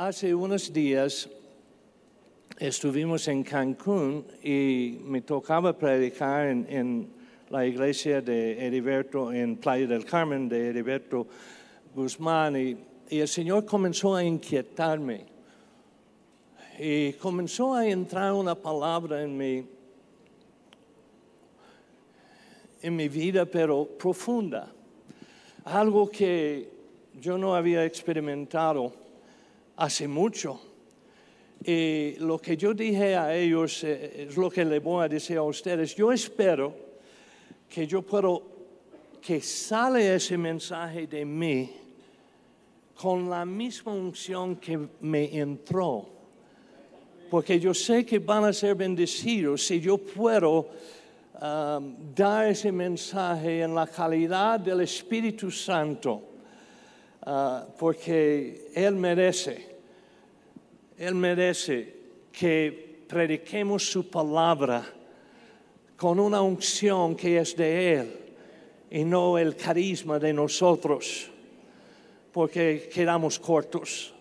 Hace unos días estuvimos en Cancún y me tocaba predicar en, la iglesia de Heriberto en Playa del Carmen, de Heriberto Guzmán, y, y el Señor comenzó a inquietarme. Y comenzó a entrar una palabra en mi, en mi vida, pero profunda. Algo que yo no había experimentado hace mucho. Y lo que yo dije a ellos eh, es lo que le voy a decir a ustedes. Yo espero que yo puedo, que sale ese mensaje de mí con la misma unción que me entró. Porque yo sé que van a ser bendecidos si yo puedo um, dar ese mensaje en la calidad del Espíritu Santo. Uh, porque Él merece, Él merece que prediquemos su palabra con una unción que es de Él y no el carisma de nosotros, porque quedamos cortos.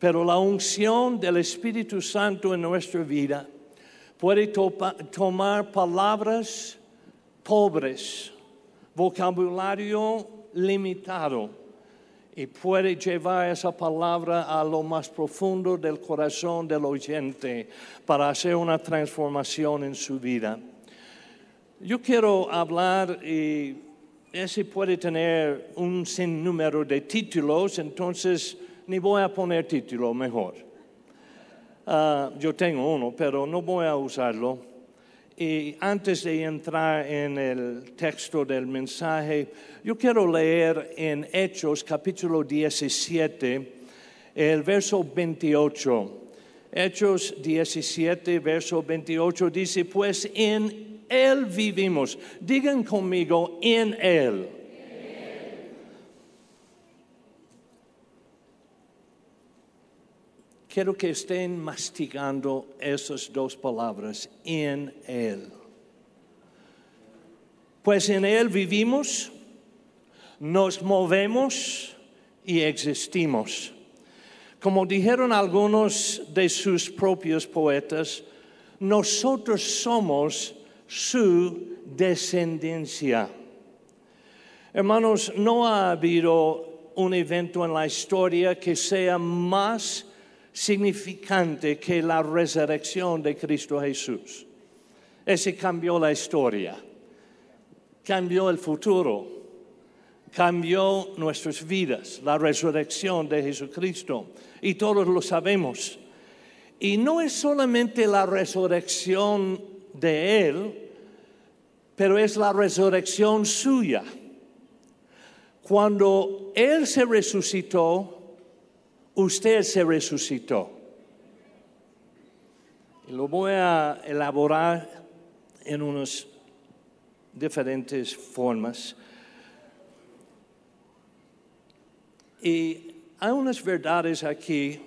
Pero la unción del Espíritu Santo en nuestra vida puede tomar palabras pobres, vocabulario limitado y puede llevar esa palabra a lo más profundo del corazón del oyente para hacer una transformación en su vida. Yo quiero hablar y ese puede tener un sinnúmero de títulos, entonces ni voy a poner título mejor. Ah, yo tengo uno, pero no voy a usarlo. Y antes de entrar en el texto del mensaje, yo quiero leer en Hechos capítulo 17, el verso 28. Hechos 17, verso 28 dice, pues en Él vivimos. Digan conmigo, en Él. Quiero que estén masticando esas dos palabras, en Él. Pues en Él vivimos, nos movemos y existimos. Como dijeron algunos de sus propios poetas, nosotros somos su descendencia. Hermanos, no ha habido un evento en la historia que sea más significante que la resurrección de Cristo Jesús. Ese cambió la historia, cambió el futuro, cambió nuestras vidas, la resurrección de Jesucristo. Y todos lo sabemos. Y no es solamente la resurrección de Él, pero es la resurrección suya. Cuando Él se resucitó, usted se resucitó. Y lo voy a elaborar en unas diferentes formas. Y hay unas verdades aquí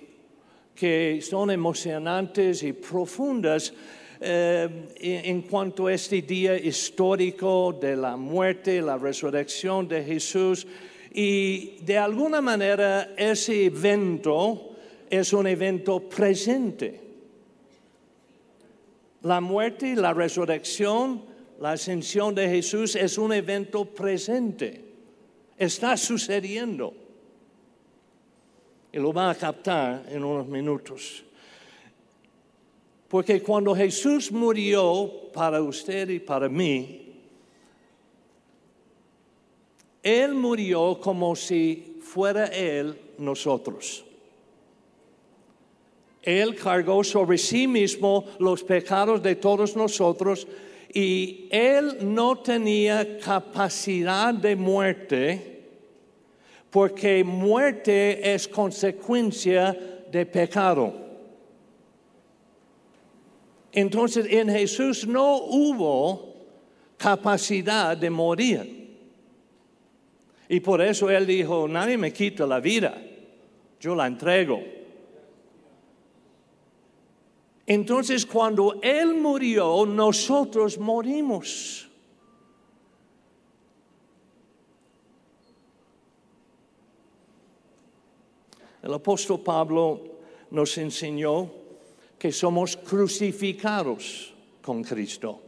que son emocionantes y profundas eh, en cuanto a este día histórico de la muerte, la resurrección de Jesús. Y de alguna manera ese evento es un evento presente. La muerte, la resurrección, la ascensión de Jesús es un evento presente. Está sucediendo. Y lo van a captar en unos minutos. Porque cuando Jesús murió para usted y para mí, Él murió como si fuera Él nosotros. Él cargó sobre sí mismo los pecados de todos nosotros y Él no tenía capacidad de muerte porque muerte es consecuencia de pecado. Entonces en Jesús no hubo capacidad de morir. Y por eso Él dijo, nadie me quita la vida, yo la entrego. Entonces cuando Él murió, nosotros morimos. El apóstol Pablo nos enseñó que somos crucificados con Cristo.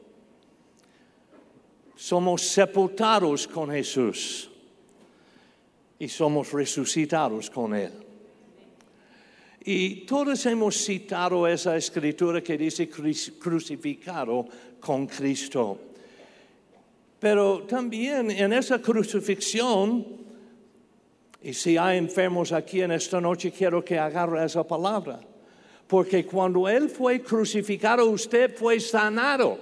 Somos sepultados con Jesús y somos resucitados con Él. Y todos hemos citado esa escritura que dice crucificado con Cristo. Pero también en esa crucifixión, y si hay enfermos aquí en esta noche, quiero que agarre esa palabra. Porque cuando Él fue crucificado, usted fue sanado.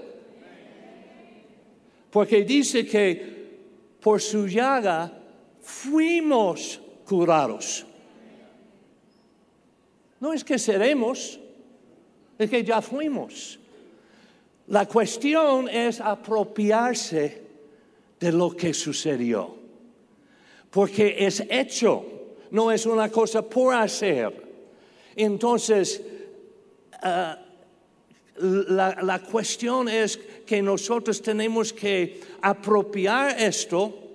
Porque dice que por su llaga fuimos curados. No es que seremos, es que ya fuimos. La cuestión es apropiarse de lo que sucedió. Porque es hecho, no es una cosa por hacer. Entonces, ah, la, la cuestión es que nosotros tenemos que apropiar esto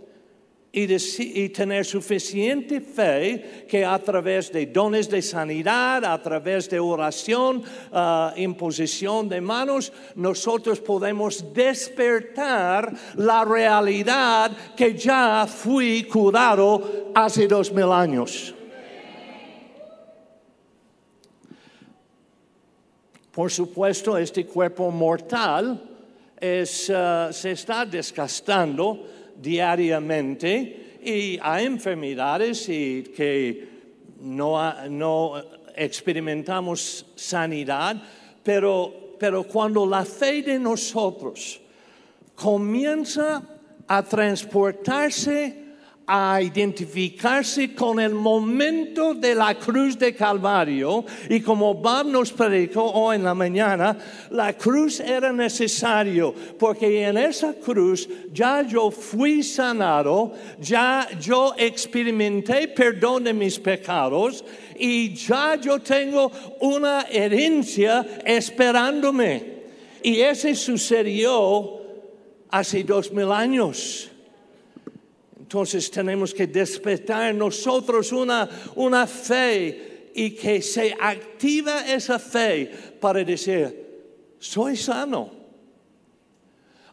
y, tener suficiente fe que a través de dones de sanidad, a través de oración, uh, imposición de manos, nosotros podemos despertar la realidad que ya fui curado hace dos mil años. Por supuesto, este cuerpo mortal es, uh, se está desgastando diariamente y hay enfermedades y que no, no experimentamos sanidad, pero, pero cuando la fe de nosotros comienza a transportarse a identificarse con el momento de la cruz de Calvario y como Bob nos predicó hoy en la mañana, la cruz era necesario porque en esa cruz ya yo fui sanado, ya yo experimenté perdón de mis pecados y ya yo tengo una herencia esperándome. Y ese sucedió hace dos mil años. Entonces tenemos que despertar nosotros una, una fe y que se activa esa fe para decir, soy sano.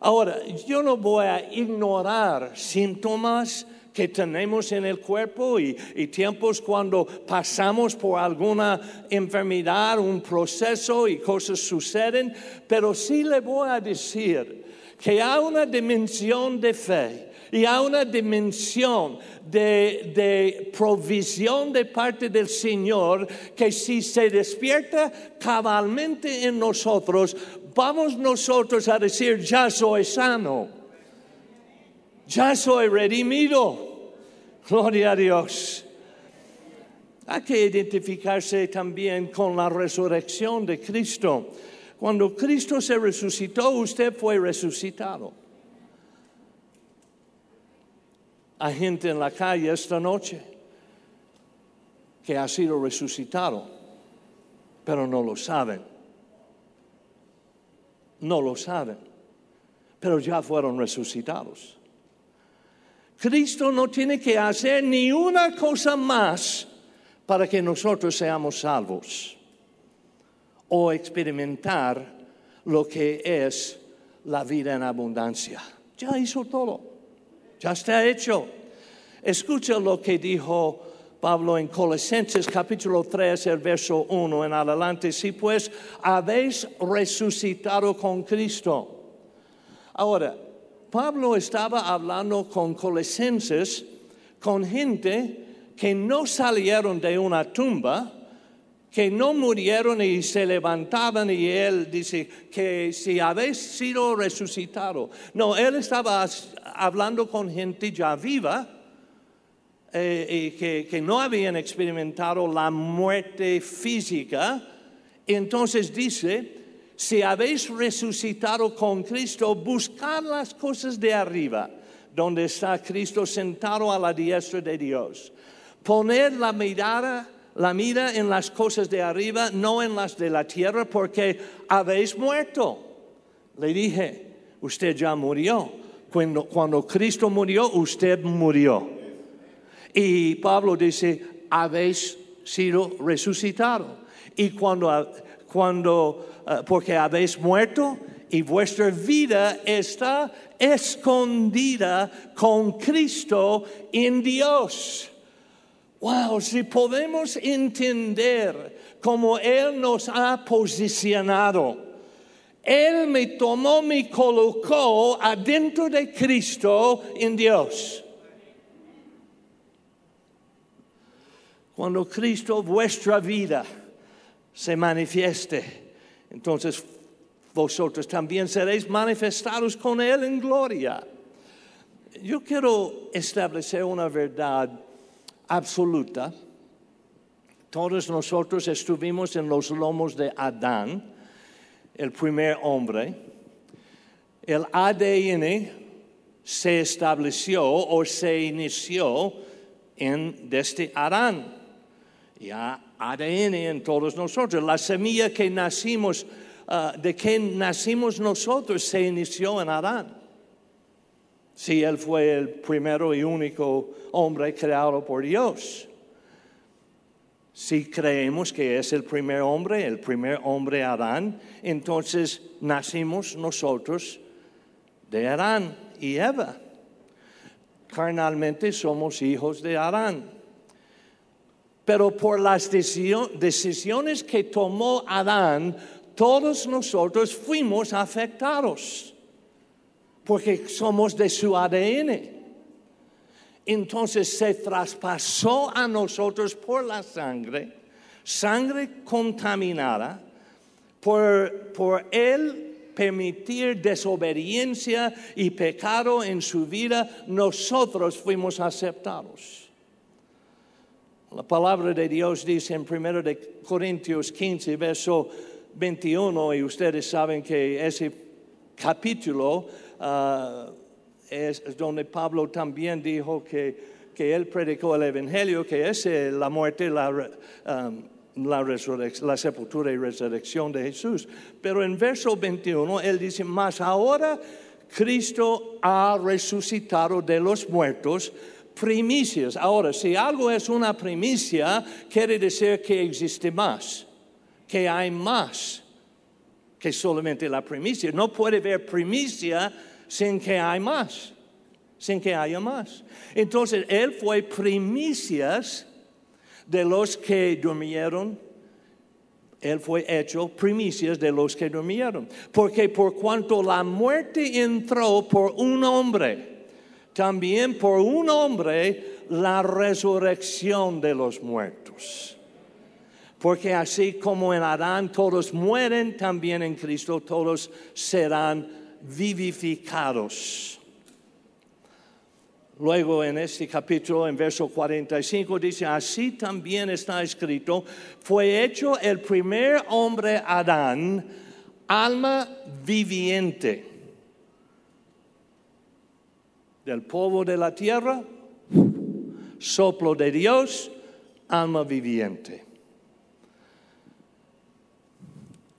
Ahora, yo no voy a ignorar síntomas que tenemos en el cuerpo y, y, tiempos cuando pasamos por alguna enfermedad, un proceso y cosas suceden, pero sí le voy a decir que hay una dimensión de fe y hay una dimensión de, provisión de parte del Señor que si se despierta cabalmente en nosotros, vamos nosotros a decir, ya soy sano, ya soy redimido. Gloria a Dios. Hay que identificarse también con la resurrección de Cristo. Cuando Cristo se resucitó, usted fue resucitado. Hay gente en la calle esta noche que ha sido resucitado, pero no lo saben. No lo saben, pero ya fueron resucitados. Cristo no tiene que hacer ni una cosa más para que nosotros seamos salvos o experimentar lo que es la vida en abundancia. Ya hizo todo. Ya está hecho. Escucha lo que dijo Pablo en Colosenses capítulo 3, el verso 1 en adelante. Si pues habéis resucitado con Cristo. Ahora, Pablo estaba hablando con Colosenses, con gente que no salieron de una tumba, que no murieron y se levantaban y él dice que si habéis sido resucitado. No, él estaba hablando con gente ya viva eh, y que, no habían experimentado la muerte física. Entonces dice, si habéis resucitado con Cristo, buscad las cosas de arriba, donde está Cristo sentado a la diestra de Dios. Poned la mirada la mira en las cosas de arriba, no en las de la tierra, porque habéis muerto. Le dije, usted ya murió. Cuando, cuando Cristo murió, usted murió. Y Pablo dice, habéis sido resucitados. Y cuando, cuando uh, porque habéis muerto y vuestra vida está escondida con Cristo en Dios. Wow, si podemos entender cómo Él nos ha posicionado. Él me tomó, me colocó adentro de Cristo en Dios. Cuando Cristo, vuestra vida, se manifieste, entonces vosotros también seréis manifestados con Él en gloria. Yo quiero establecer una verdad absoluta. Todos nosotros estuvimos en los lomos de Adán, el primer hombre. El ADN se estableció o se inició en desde Adán. Ya ADN en todos nosotros. La semilla que nacimos Ah, de que nacimos nosotros se inició en Adán. Si él fue el primero y único hombre creado por Dios. Si creemos que es el primer hombre, el primer hombre Adán, entonces nacimos nosotros de Adán y Eva. Carnalmente somos hijos de Adán. Pero por las decisiones que tomó Adán, todos nosotros fuimos afectados porque somos de su ADN. Entonces se traspasó a nosotros por la sangre, sangre contaminada, por, por él permitir desobediencia y pecado en su vida, nosotros fuimos aceptados. La palabra de Dios dice en 1 Corintios 15, verso 21 y ustedes saben que ese capítulo ah, es donde Pablo también dijo que, él predicó el Evangelio, que es la muerte, la, la, la sepultura y resurrección de Jesús. Pero en verso 21 él dice, más ahora Cristo ha resucitado de los muertos primicias. Ahora, si algo es una primicia, quiere decir que existe más que hay más que solamente la primicia. No puede haber primicia sin que hay más, sin que haya más. Entonces, Él fue primicias de los que durmieron. Él fue hecho primicias de los que durmieron. Porque por cuanto la muerte entró por un hombre, también por un hombre la resurrección de los muertos. Porque así como en Adán todos mueren, también en Cristo todos serán vivificados. Luego en este capítulo, en verso 45, dice, así también está escrito, fue hecho el primer hombre Adán, alma viviente. Del polvo de la tierra, soplo de Dios, alma viviente.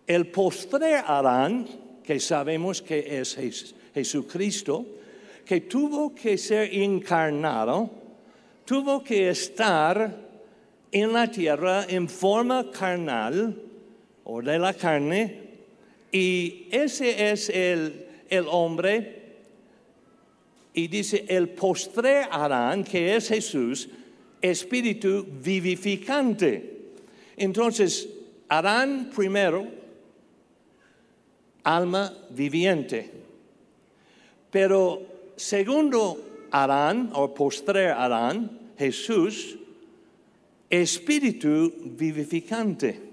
El postre Adán, que sabemos que es Jesucristo, que tuvo que ser encarnado, tuvo que estar en la tierra en forma carnal o de la carne, y ese es el, el hombre, y dice el postre Adán, que es Jesús, espíritu vivificante. Entonces, Adán primero alma viviente. Pero segundo Adán, o postrer Adán, Jesús, espíritu vivificante.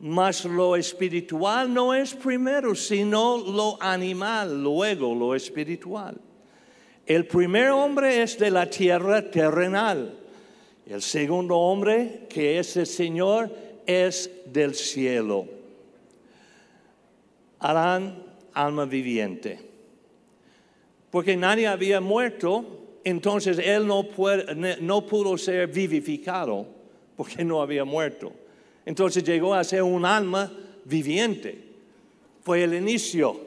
Mas lo espiritual no es primero, sino lo animal, luego lo espiritual. El primer hombre es de la tierra terrenal. El segundo hombre, que es el Señor, es del cielo harán alma viviente. Porque nadie había muerto, entonces él no, no pudo ser vivificado, porque no había muerto. Entonces llegó a ser un alma viviente. Fue el inicio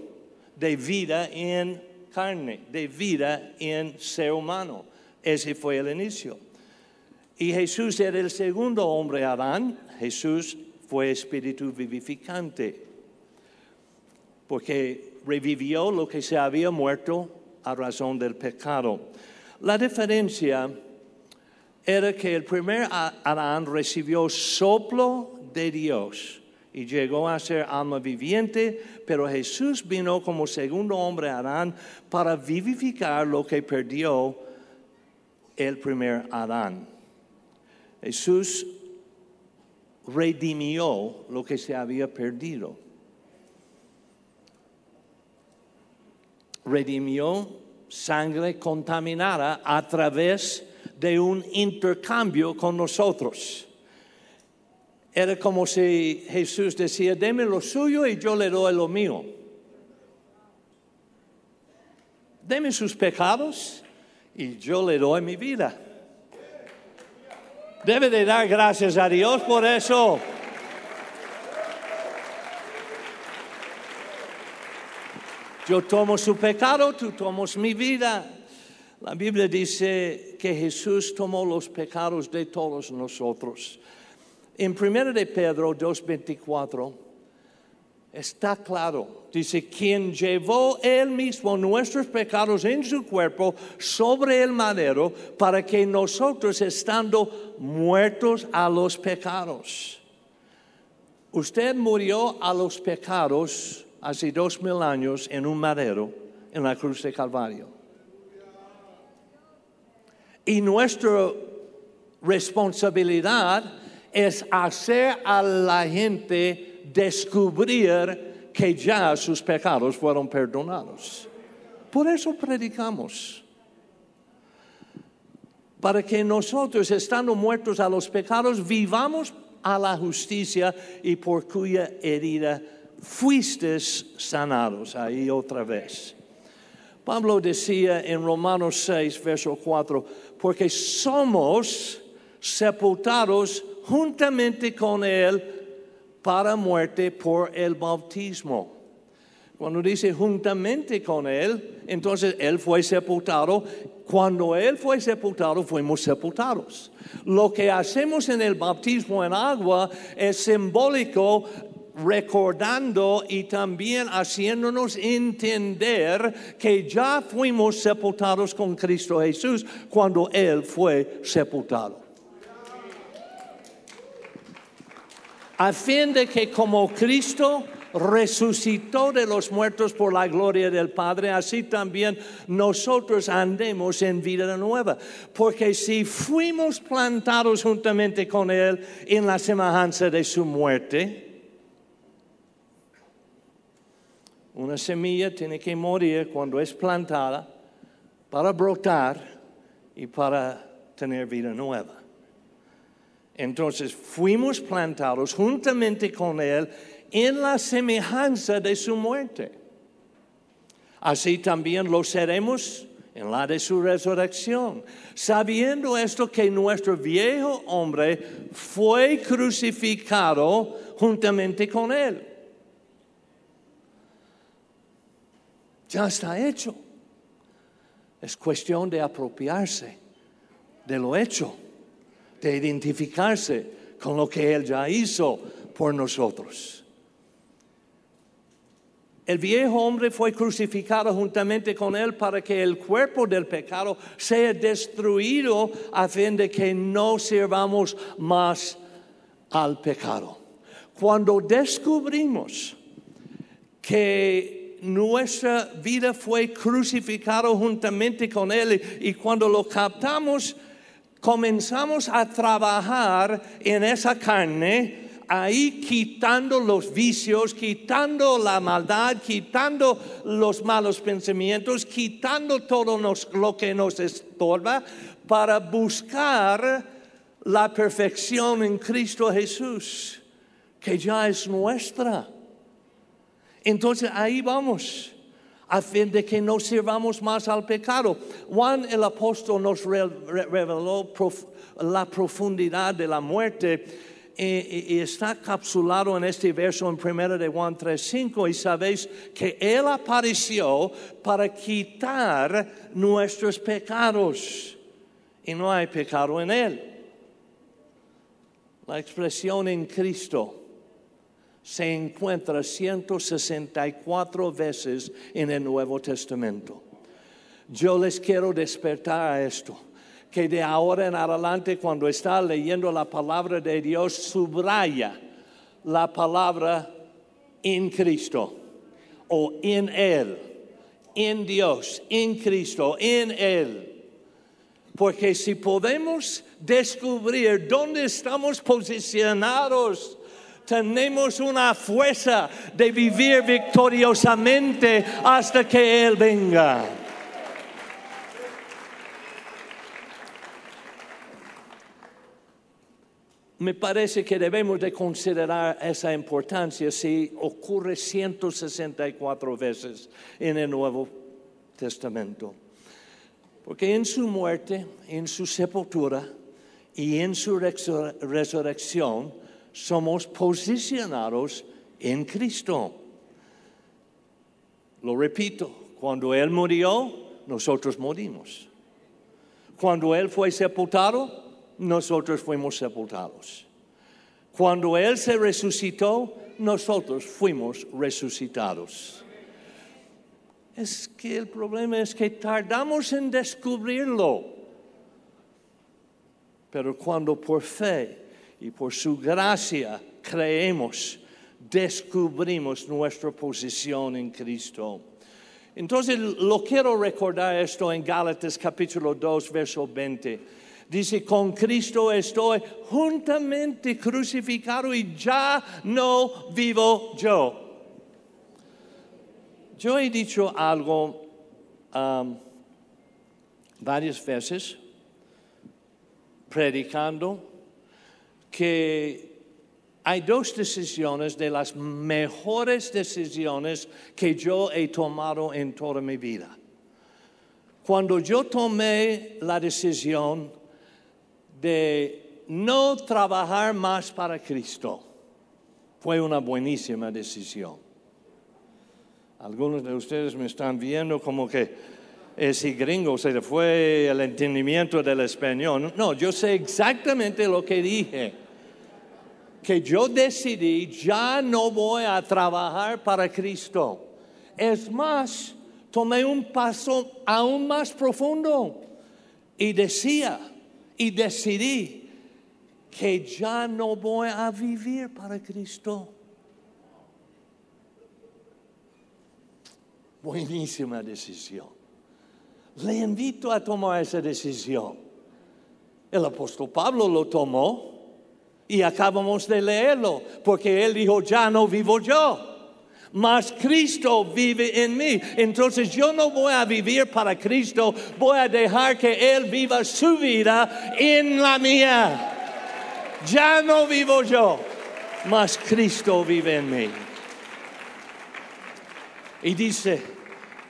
de vida en carne, de vida en ser humano. Ese fue el inicio. Y Jesús era el segundo hombre, Adán. Jesús fue espíritu vivificante, porque revivió lo que se había muerto a razón del pecado. La diferencia era que el primer Adán recibió soplo de Dios y llegó a ser alma viviente, pero Jesús vino como segundo hombre Adán para vivificar lo que perdió el primer Adán. Jesús redimió lo que se había perdido. Redimió sangre contaminada a través de un intercambio con nosotros. Era como si Jesús decía, deme lo suyo y yo le doy lo mío. Deme sus pecados y yo le doy mi vida. Debe de dar gracias a Dios por eso. Yo tomo su pecado, tú tomas mi vida. La Biblia dice que Jesús tomó los pecados de todos nosotros. En 1 de Pedro 2.24 está claro, dice, quien llevó él mismo nuestros pecados en su cuerpo sobre el madero para que nosotros estando muertos a los pecados. Usted murió a los pecados hace dos mil años en un madero en la cruz de Calvario. Y nuestra responsabilidad es hacer a la gente descubrir que ya sus pecados fueron perdonados. Por eso predicamos. Para que nosotros, estando muertos a los pecados, vivamos a la justicia y por cuya herida fuiste sanados. Ahí otra vez. Pablo decía en Romanos 6, verso 4, porque somos sepultados juntamente con Él para muerte por el bautismo. Cuando dice juntamente con Él, entonces Él fue sepultado. Cuando Él fue sepultado, fuimos sepultados. Lo que hacemos en el bautismo en agua es simbólico recordando y también haciéndonos entender que ya fuimos sepultados con Cristo Jesús cuando Él fue sepultado. a fin de que como Cristo resucitó de los muertos por la gloria del Padre, así también nosotros andemos en vida nueva. Porque si fuimos plantados juntamente con Él en la semejanza de su muerte, una semilla tiene que morir cuando es plantada para brotar y para tener vida nueva. Entonces fuimos plantados juntamente con Él en la semejanza de su muerte. Así también lo seremos en la de su resurrección, sabiendo esto que nuestro viejo hombre fue crucificado juntamente con Él. Ya está hecho. Es cuestión de apropiarse de lo hecho de identificarse con lo que Él ya hizo por nosotros. El viejo hombre fue crucificado juntamente con Él para que el cuerpo del pecado sea destruido a fin de que no sirvamos más al pecado. Cuando descubrimos que nuestra vida fue crucificada juntamente con Él y cuando lo captamos, comenzamos a trabajar en esa carne, ahí quitando los vicios, quitando la maldad, quitando los malos pensamientos, quitando todo lo que nos estorba para buscar la perfección en Cristo Jesús, que ya es nuestra. Entonces ahí vamos a fin de que no sirvamos más al pecado. Juan el apóstol nos reveló la profundidad de la muerte y, está capsulado en este verso en 1 de Juan 3:5 y sabéis que Él apareció para quitar nuestros pecados y no hay pecado en Él. La expresión en Cristo se encuentra 164 veces en el Nuevo Testamento. Yo les quiero despertar a esto, que de ahora en adelante cuando está leyendo la palabra de Dios, subraya la palabra en Cristo o en Él, en Dios, en Cristo, en Él. Porque si podemos descubrir dónde estamos posicionados, tenemos una fuerza de vivir victoriosamente hasta que Él venga. Me parece que debemos de considerar esa importancia si ocurre 164 veces en el Nuevo Testamento. Porque en su muerte, en su sepultura y en su resurrección somos posicionados en Cristo. Lo repito, cuando Él murió, nosotros morimos. Cuando Él fue sepultado, nosotros fuimos sepultados. Cuando Él se resucitó, nosotros fuimos resucitados. Es que el problema es que tardamos en descubrirlo. Pero cuando por fe y por su gracia creemos, descubrimos nuestra posición en Cristo. Entonces, lo quiero recordar esto en Gálatas capítulo 2, verso 20 Dice, con Cristo estoy juntamente crucificado y ya no vivo yo. Yo he dicho algo um, varias veces, predicando, que hay dos decisiones de las mejores decisiones que yo he tomado en toda mi vida. Cuando yo tomé la decisión de no trabajar más para Cristo. Fue una buenísima decisión. Algunos de ustedes me están viendo como que ese gringo se fue el entendimiento del español. No, yo sé exactamente lo que dije. Que yo decidí, ya no voy a trabajar para Cristo. Es más, tomé un paso aún más profundo y decía, y decidí que ya no voy a vivir para Cristo. Buenísima decisión. Le invito a tomar esa decisión. El apóstol Pablo lo tomó y acabamos de leerlo, porque él dijo, ya no vivo yo mas Cristo vive en mí. Entonces yo no voy a vivir para Cristo, voy a dejar que Él viva su vida en la mía. Ya no vivo yo, mas Cristo vive en mí. Y dice,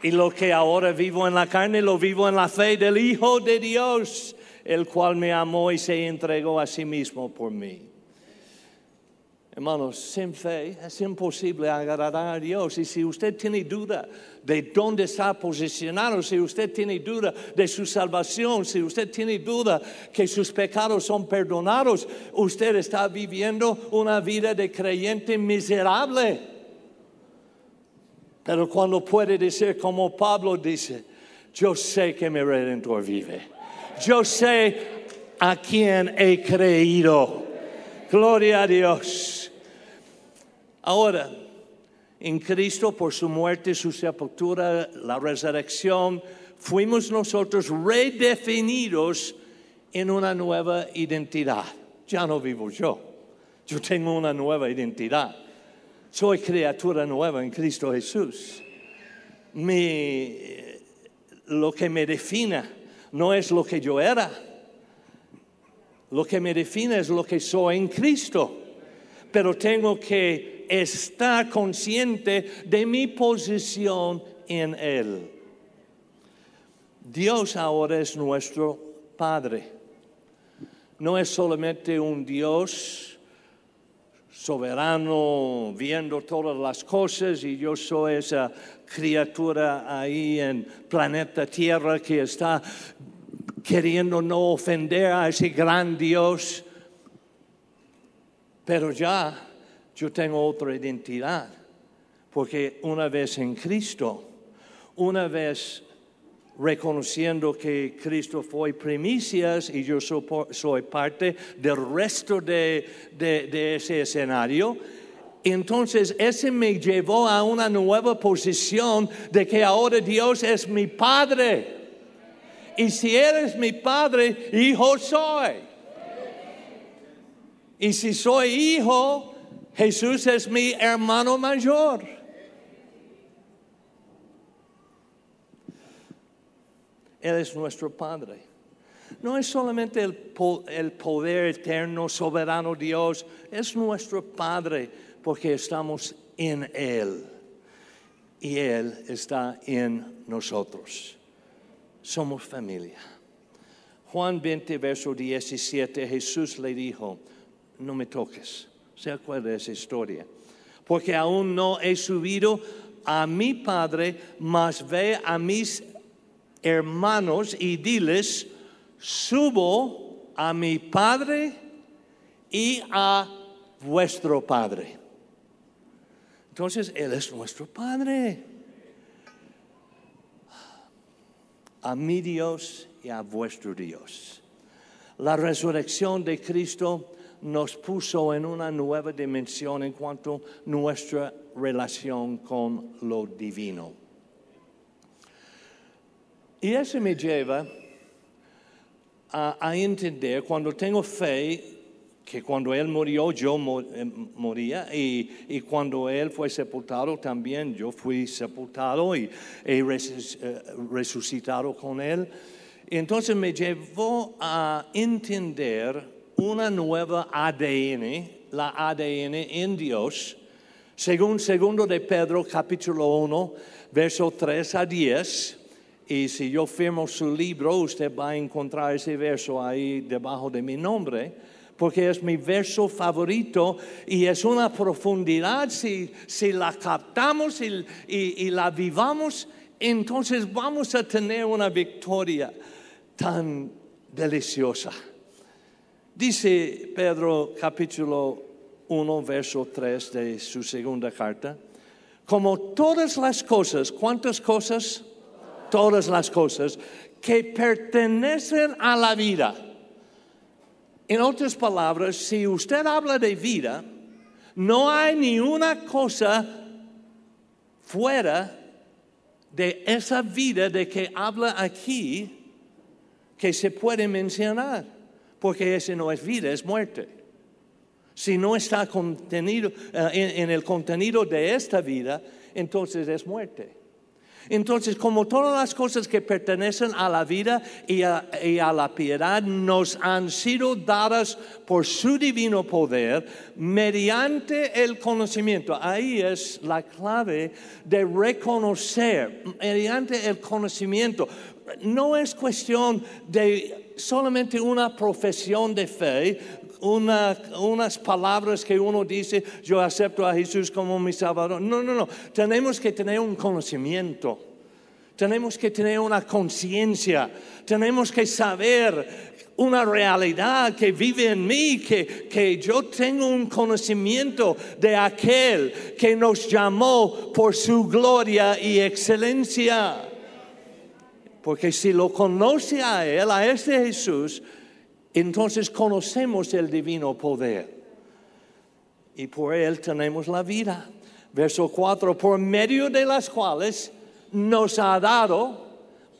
y lo que ahora vivo en la carne, lo vivo en la fe del Hijo de Dios, el cual me amó y se entregó a sí mismo por mí. Hermanos, sin fe es imposible agradar a Dios. Y si usted tiene duda de dónde está posicionado, si usted tiene duda de su salvación, si usted tiene duda que sus pecados son perdonados, usted está viviendo una vida de creyente miserable. Pero cuando puede decir como Pablo dice, yo sé que mi redentor vive. Yo sé a quién he creído. Gloria a Dios. Ahora, en Cristo, por su muerte, su sepultura, la resurrección, fuimos nosotros redefinidos en una nueva identidad. Ya no vivo yo, yo tengo una nueva identidad. Soy criatura nueva en Cristo Jesús. lo que me define no es lo que yo era. Lo que me define es lo que soy en Cristo. Pero tengo que estar consciente de mi posición en Él. Dios ahora es nuestro Padre. No es solamente un Dios soberano viendo todas las cosas y yo soy esa criatura ahí en planeta Tierra que está queriendo no ofender a ese gran Dios Pero ya yo tengo otra identidad, porque una vez en Cristo, una vez reconociendo que Cristo fue primicias y yo soy, parte del resto de, de ese escenario, entonces ese me llevó a una nueva posición de que ahora Dios es mi Padre. Y si eres mi Padre, hijo soy. Y si soy hijo, Jesús es mi hermano mayor. Él es nuestro Padre. No es solamente el, poder eterno, soberano Dios, es nuestro Padre porque estamos en Él y Él está en nosotros. Somos familia. Juan 20, verso 17, Jesús le dijo, no me toques. ¿Se acuerda de esa historia? Porque aún no he subido a mi Padre, mas ve a mis hermanos y diles, subo a mi Padre y a vuestro Padre. Entonces, Él es nuestro Padre. A mi Dios y a vuestro Dios. La resurrección de Cristo nos puso en una nueva dimensión en cuanto a nuestra relación con lo divino. Y eso me lleva a, entender, cuando tengo fe, que cuando Él murió yo eh, moría y, cuando Él fue sepultado también yo fui sepultado y, eh, resucitado con Él. Entonces me llevó a entender una nueva ADN, la ADN en Dios, según segundo de Pedro capítulo 1, verso 3 a 10. Y si yo firmo su libro, usted va a encontrar ese verso ahí debajo de mi nombre, porque es mi verso favorito y es una profundidad, si, si la captamos y, y la vivamos, entonces vamos a tener una victoria tan deliciosa. Dice Pedro capítulo 1, verso 3 de su segunda carta, como todas las cosas, ¿cuántas cosas? Todas las cosas que pertenecen a la vida. En otras palabras, si usted habla de vida, no hay ni una cosa fuera de esa vida de que habla aquí que se puede mencionar porque ese no es vida, es muerte. Si no está contenido eh, en, el contenido de esta vida, entonces es muerte. Entonces, como todas las cosas que pertenecen a la vida y a, y a, la piedad nos han sido dadas por su divino poder mediante el conocimiento, ahí es la clave de reconocer, mediante el conocimiento. No es cuestión de solamente una profesión de fe, unas palabras que uno dice, yo acepto a Jesús como mi Salvador. No, no, no. Tenemos que tener un conocimiento. Tenemos que tener una conciencia. Tenemos que saber una realidad que vive en mí, que, que yo tengo un conocimiento de aquel que nos llamó por su gloria y excelencia. Porque si lo conoce a Él, a ese Jesús, entonces conocemos el divino poder. Y por Él tenemos la vida. Verso 4, por medio de las cuales nos ha dado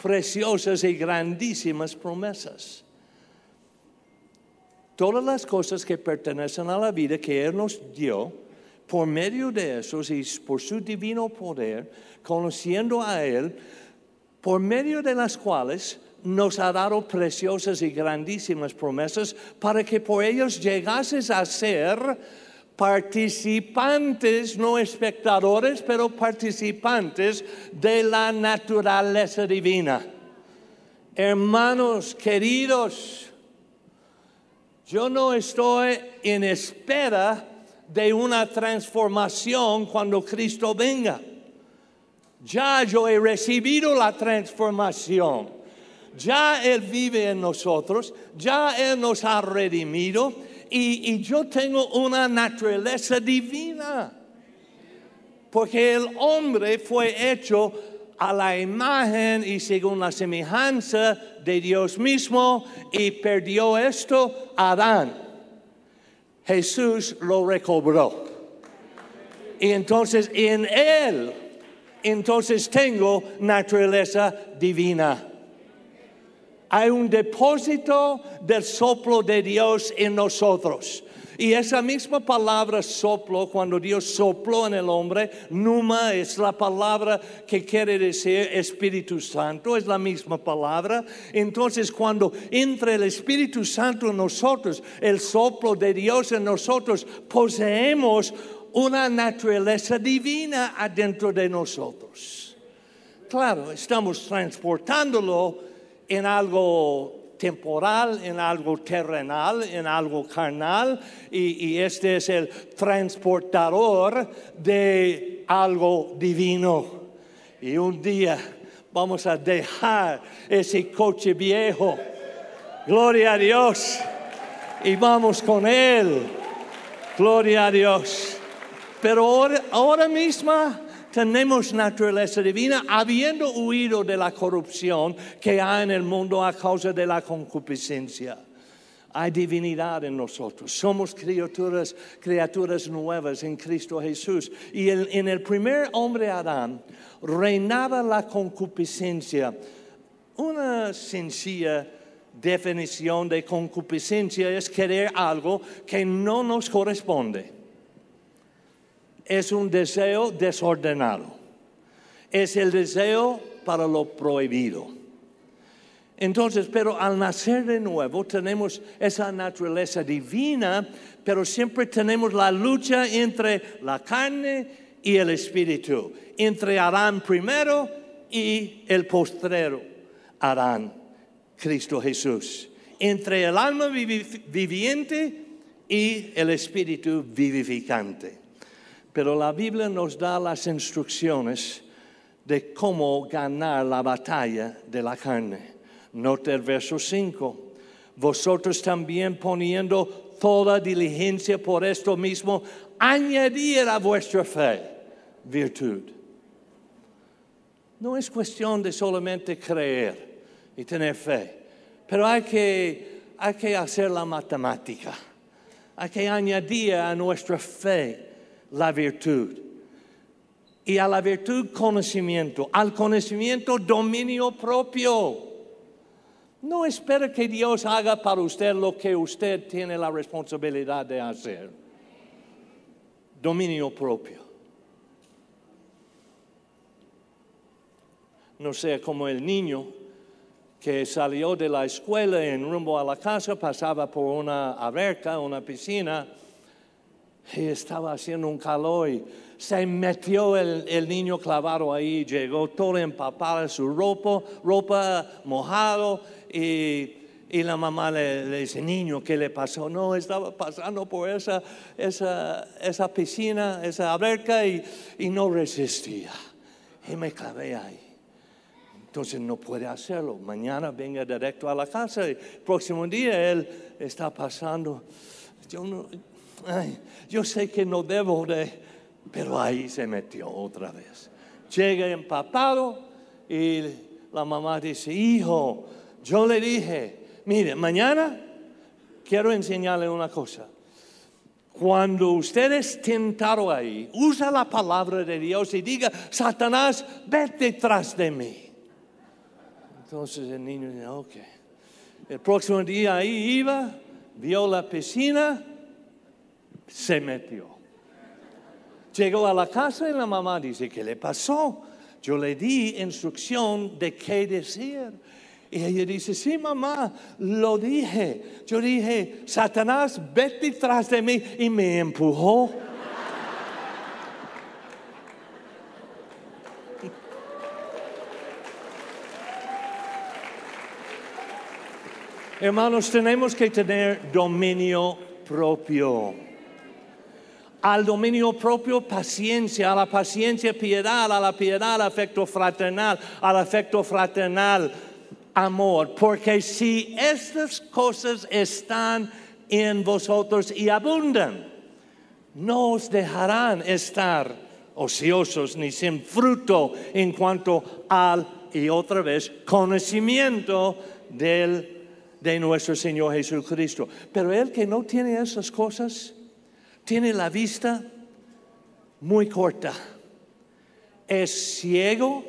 preciosas y grandísimas promesas. Todas las cosas que pertenecen a la vida que Él nos dio, por medio de esos y por su divino poder, conociendo a Él, por medio de las cuales nos ha dado preciosas y grandísimas promesas para que por ellos llegases a ser participantes, no espectadores, pero participantes de la naturaleza divina. Hermanos queridos, yo no estoy en espera de una transformación cuando Cristo venga. Ya yo he recibido la transformación. Ya Él vive en nosotros, ya Él nos ha redimido y, yo tengo una naturaleza divina. Porque el hombre fue hecho a la imagen y según la semejanza de Dios mismo y perdió esto Adán. Jesús lo recobró. Y entonces en él, entonces tengo naturaleza divina. Hay un depósito del soplo de Dios en nosotros. Y esa misma palabra soplo, cuando Dios sopló en el hombre, numa es la palabra que quiere decir Espíritu Santo, es la misma palabra. Entonces, cuando entra el Espíritu Santo en nosotros, el soplo de Dios en nosotros, poseemos una naturaleza divina adentro de nosotros. Claro, estamos transportándolo en algo temporal, en algo terrenal, en algo carnal, y, este es el transportador de algo divino. Y un día vamos a dejar ese coche viejo, gloria a Dios, y vamos con él, gloria a Dios. Pero ahora, ahora misma tenemos naturaleza divina habiendo huido de la corrupción que hay en el mundo a causa de la concupiscencia. Hay divinidad en nosotros. Somos criaturas, criaturas nuevas en Cristo Jesús. Y en el primer hombre Adán reinaba la concupiscencia. Una sencilla definición de concupiscencia es querer algo que no nos corresponde es un deseo desordenado. Es el deseo para lo prohibido. Entonces, pero al nacer de nuevo tenemos esa naturaleza divina, pero siempre tenemos la lucha entre la carne y el espíritu, entre Adán primero y el postrero Adán, Cristo Jesús, entre el alma viviente y el espíritu vivificante. Pero la Biblia nos da las instrucciones de cómo ganar la batalla de la carne. Nota el verso 5. Vosotros también poniendo toda diligencia por esto mismo, añadir a vuestra fe virtud. No es cuestión de solamente creer y tener fe, pero hay que, hay que hacer la matemática. Hay que añadir a nuestra fe la virtud. Y a la virtud conocimiento, al conocimiento dominio propio. No espere que Dios haga para usted lo que usted tiene la responsabilidad de hacer. Dominio propio. No sea como el niño que salió de la escuela en rumbo a la casa, pasaba por una alberca, una piscina, y estaba haciendo un calor y se metió el, niño clavado ahí, llegó todo empapado su ropa, ropa mojado y, la mamá le, dice, niño, ¿qué le pasó? No, estaba pasando por esa, esa, esa piscina, esa alberca y, y no resistía. Y me clavé ahí. Entonces no puede hacerlo. Mañana venga directo a la casa y el próximo día él está pasando. Yo no, yo sé que no debo de, pero ahí se metió otra vez. Llega empapado y la mamá dice, hijo, yo le dije, mire, mañana quiero enseñarle una cosa. Cuando usted es tentado ahí, usa la palabra de Dios y diga, Satanás, vete detrás de mí. Entonces el niño dice, ok. El próximo día ahí iba, vio la piscina se metió. Llegó a la casa y la mamá dice, ¿qué le pasó? Yo le di instrucción de qué decir. Y ella dice, sí, mamá, lo dije. Yo dije, Satanás, vete tras de mí y me empujó. Hermanos, tenemos que tener dominio propio al dominio propio paciencia, a la paciencia piedad, a la piedad afecto fraternal, al afecto fraternal amor. Porque si estas cosas están en vosotros y abundan. No os dejarán estar ociosos ni sin fruto en cuanto al, y otra vez, conocimiento del, de nuestro Señor Jesucristo. Pero el que no tiene esas cosas, tiene la vista muy corta. Es ciego,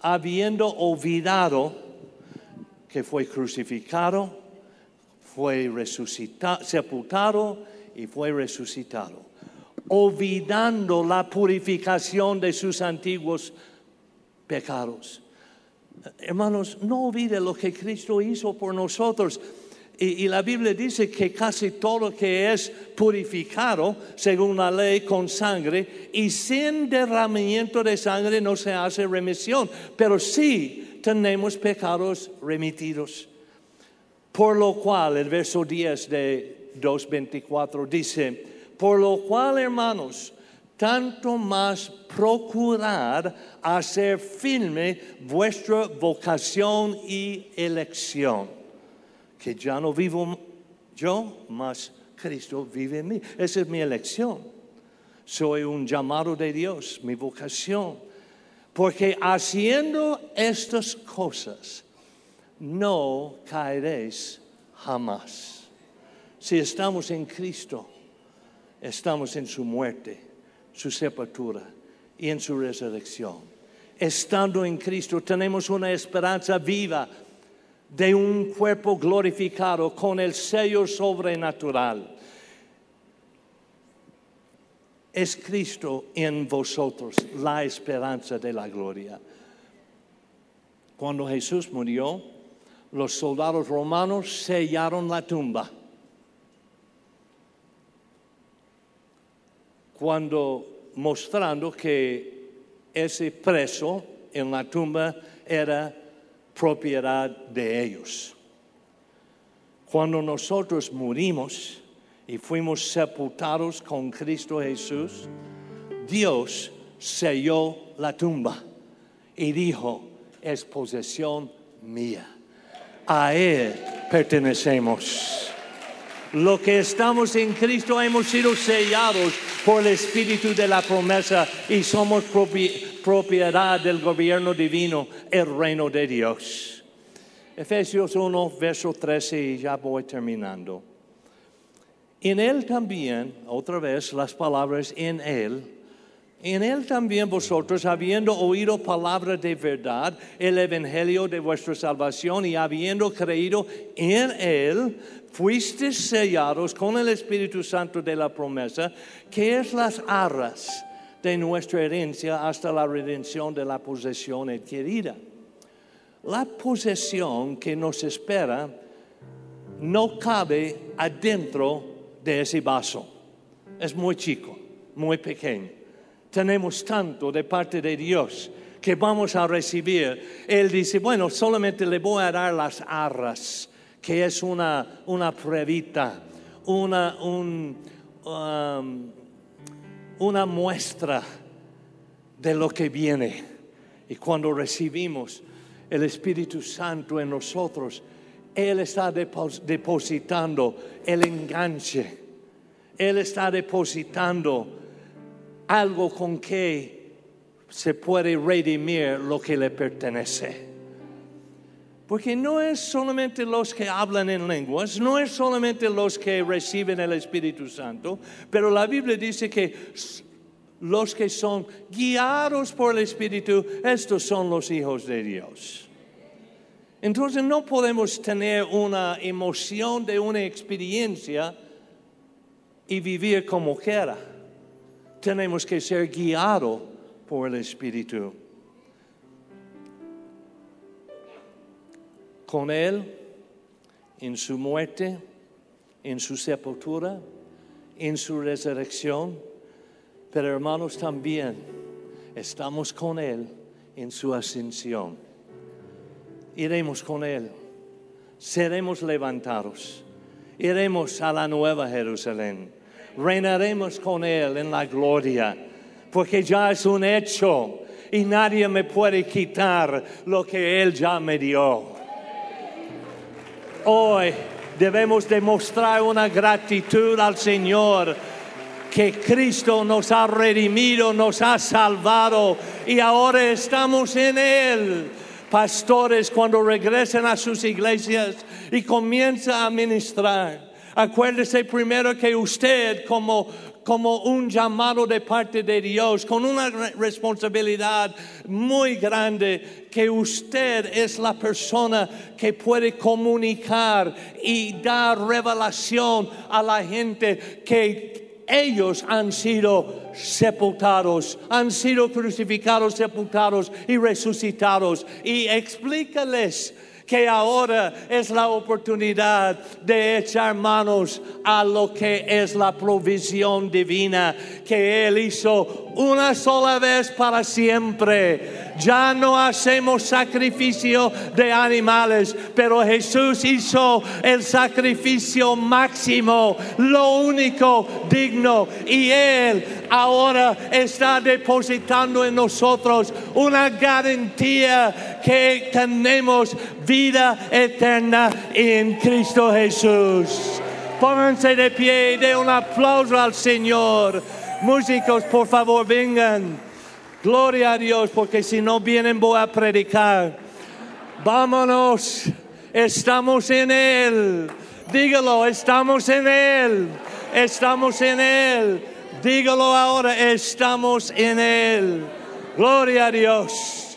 habiendo olvidado que fue crucificado, fue resucitado, sepultado y fue resucitado, olvidando la purificación de sus antiguos pecados. Hermanos, no olvide lo que Cristo hizo por nosotros. Y, la Biblia dice que casi todo que es purificado, según la ley, con sangre, y sin derramamiento de sangre no se hace remisión, pero sí tenemos pecados remitidos. Por lo cual, el verso 10 de 2.24 dice, por lo cual, hermanos, tanto más procurar hacer firme vuestra vocación y elección, que ya no vivo yo, mas Cristo vive en mí. Esa es mi elección. Soy un llamado de Dios, mi vocación. Porque haciendo estas cosas, no caeréis jamás. Si estamos en Cristo, estamos en su muerte su sepultura y en su resurrección. Estando en Cristo tenemos una esperanza viva de un cuerpo glorificado con el sello sobrenatural. Es Cristo en vosotros la esperanza de la gloria. Cuando Jesús murió, los soldados romanos sellaron la tumba cuando mostrando que ese preso en la tumba era propiedad de ellos. Cuando nosotros murimos y fuimos sepultados con Cristo Jesús, Dios selló la tumba y dijo, es posesión mía. A Él pertenecemos. Lo que estamos en Cristo hemos sido sellados por el Espíritu de la promesa y somos propiedad del gobierno divino, el reino de Dios. Efesios 1, verso 13, y ya voy terminando. En Él también, otra vez las palabras en Él, en Él también vosotros, habiendo oído palabra de verdad, el Evangelio de vuestra salvación y habiendo creído en Él, fuiste sellados con el Espíritu Santo de la promesa, que es las arras de nuestra herencia hasta la redención de la posesión adquirida. La posesión que nos espera no cabe adentro de ese vaso. Es muy chico, muy pequeño. Tenemos tanto de parte de Dios que vamos a recibir. Él dice, bueno, solamente le voy a dar las arras que es una, una una, um, una muestra de lo que viene. Y cuando recibimos el Espíritu Santo en nosotros, Él está depositando el enganche. Él está depositando algo con que se puede redimir lo que le pertenece. Porque no es solamente los que hablan en lenguas, no es solamente los que reciben el Espíritu Santo, pero la Biblia dice que los que son guiados por el Espíritu, estos son los hijos de Dios. Entonces no podemos tener una emoción de una experiencia y vivir como quiera. Tenemos que ser guiados por el Espíritu. con Él en su muerte, en su sepultura, en su resurrección, pero hermanos también estamos con Él en su ascensión. Iremos con Él, seremos levantados, iremos a la nueva Jerusalén, reinaremos con Él en la gloria, porque ya es un hecho y nadie me puede quitar lo que Él ya me dio. Hoy debemos demostrar una gratitud al Señor que Cristo nos ha redimido, nos ha salvado y ahora estamos en Él. Pastores, cuando regresen a sus iglesias y comienzan a ministrar, acuérdese primero que usted como como un llamado de parte de Dios, con una responsabilidad muy grande, que usted es la persona que puede comunicar y dar revelación a la gente que ellos han sido sepultados, han sido crucificados, sepultados y resucitados. Y explícales que ahora es la oportunidad de echar manos a lo que es la provisión divina que Él hizo una sola vez para siempre. Ya no hacemos sacrificio de animales, pero Jesús hizo el sacrificio máximo, lo único digno. Y Él ahora está depositando en nosotros una garantía que tenemos vida eterna en Cristo Jesús. Pónganse de pie de un aplauso al Señor. Músicos, por favor, vengan. Gloria a Dios, porque si no vienen voy a predicar. Vámonos, estamos en Él. Dígalo, estamos en Él. Estamos en Él. Dígalo ahora, estamos en Él. Gloria a Dios.